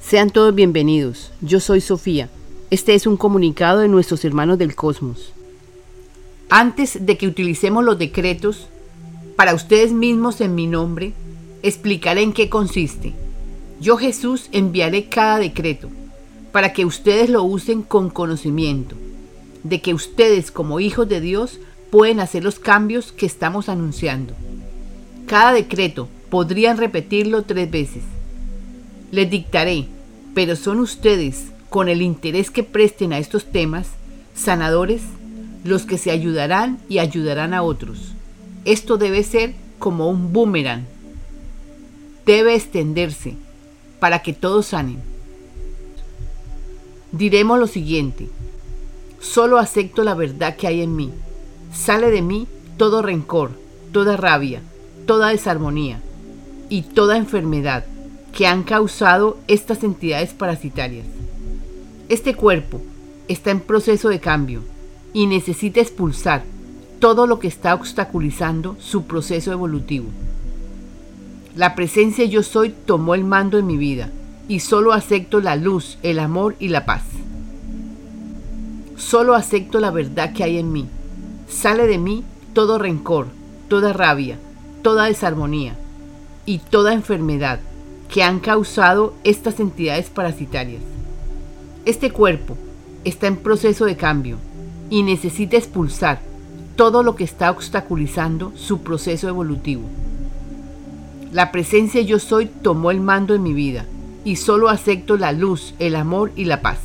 Sean todos bienvenidos. Yo soy Sofía. Este es un comunicado de nuestros hermanos del cosmos. Antes de que utilicemos los decretos, para ustedes mismos en mi nombre, explicaré en qué consiste. Yo Jesús enviaré cada decreto para que ustedes lo usen con conocimiento de que ustedes como hijos de Dios pueden hacer los cambios que estamos anunciando. Cada decreto podrían repetirlo tres veces. Les dictaré pero son ustedes, con el interés que presten a estos temas, sanadores, los que se ayudarán y ayudarán a otros. Esto debe ser como un boomerang. Debe extenderse para que todos sanen. Diremos lo siguiente. Solo acepto la verdad que hay en mí. Sale de mí todo rencor, toda rabia, toda desarmonía y toda enfermedad que han causado estas entidades parasitarias. Este cuerpo está en proceso de cambio y necesita expulsar todo lo que está obstaculizando su proceso evolutivo. La presencia yo soy tomó el mando en mi vida y solo acepto la luz, el amor y la paz. Solo acepto la verdad que hay en mí. Sale de mí todo rencor, toda rabia, toda desarmonía y toda enfermedad que han causado estas entidades parasitarias. Este cuerpo está en proceso de cambio y necesita expulsar todo lo que está obstaculizando su proceso evolutivo. La presencia yo soy tomó el mando en mi vida y solo acepto la luz, el amor y la paz.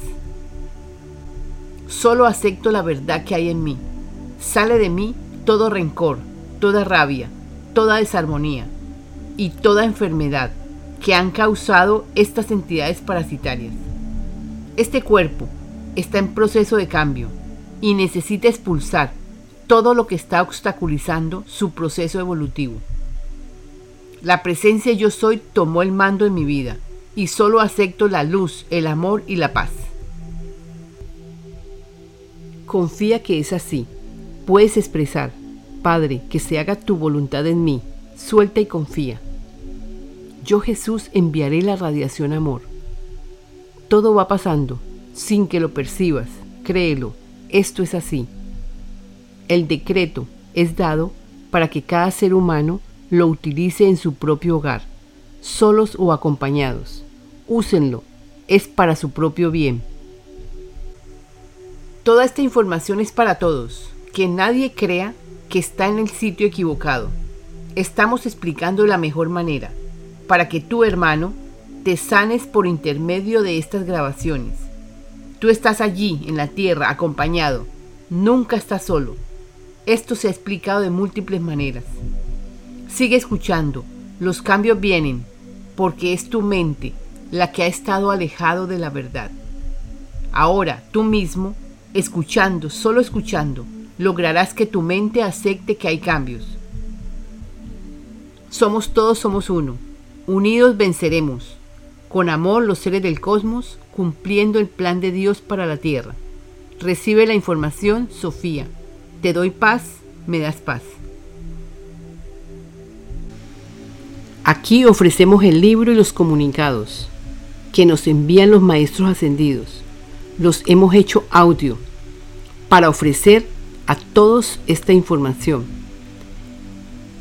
Solo acepto la verdad que hay en mí. Sale de mí todo rencor, toda rabia, toda desarmonía y toda enfermedad que han causado estas entidades parasitarias. Este cuerpo está en proceso de cambio y necesita expulsar todo lo que está obstaculizando su proceso evolutivo. La presencia yo soy tomó el mando en mi vida y solo acepto la luz, el amor y la paz. Confía que es así. Puedes expresar, Padre, que se haga tu voluntad en mí. Suelta y confía. Yo Jesús enviaré la radiación amor. Todo va pasando, sin que lo percibas, créelo, esto es así. El decreto es dado para que cada ser humano lo utilice en su propio hogar, solos o acompañados. Úsenlo, es para su propio bien. Toda esta información es para todos, que nadie crea que está en el sitio equivocado. Estamos explicando la mejor manera para que tu hermano te sanes por intermedio de estas grabaciones. Tú estás allí, en la tierra, acompañado. Nunca estás solo. Esto se ha explicado de múltiples maneras. Sigue escuchando. Los cambios vienen porque es tu mente la que ha estado alejado de la verdad. Ahora, tú mismo, escuchando, solo escuchando, lograrás que tu mente acepte que hay cambios. Somos todos, somos uno. Unidos venceremos. Con amor los seres del cosmos, cumpliendo el plan de Dios para la Tierra. Recibe la información, Sofía. Te doy paz, me das paz. Aquí ofrecemos el libro y los comunicados que nos envían los maestros ascendidos. Los hemos hecho audio para ofrecer a todos esta información.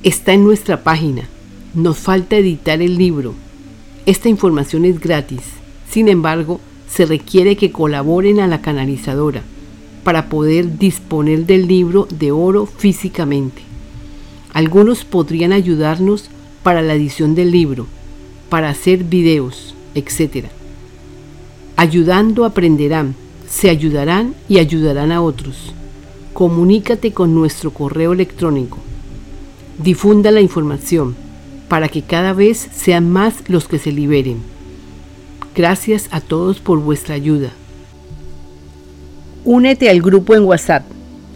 Está en nuestra página nos falta editar el libro. Esta información es gratis. Sin embargo, se requiere que colaboren a la canalizadora para poder disponer del libro de oro físicamente. Algunos podrían ayudarnos para la edición del libro, para hacer videos, etc. Ayudando aprenderán, se ayudarán y ayudarán a otros. Comunícate con nuestro correo electrónico. Difunda la información para que cada vez sean más los que se liberen. Gracias a todos por vuestra ayuda. Únete al grupo en WhatsApp.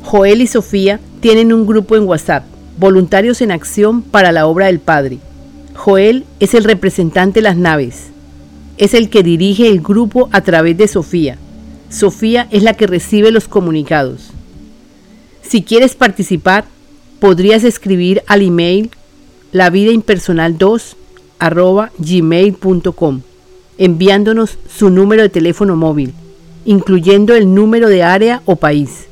Joel y Sofía tienen un grupo en WhatsApp, Voluntarios en Acción para la Obra del Padre. Joel es el representante de las naves. Es el que dirige el grupo a través de Sofía. Sofía es la que recibe los comunicados. Si quieres participar, podrías escribir al email la vida impersonal 2 arroba gmail.com enviándonos su número de teléfono móvil, incluyendo el número de área o país.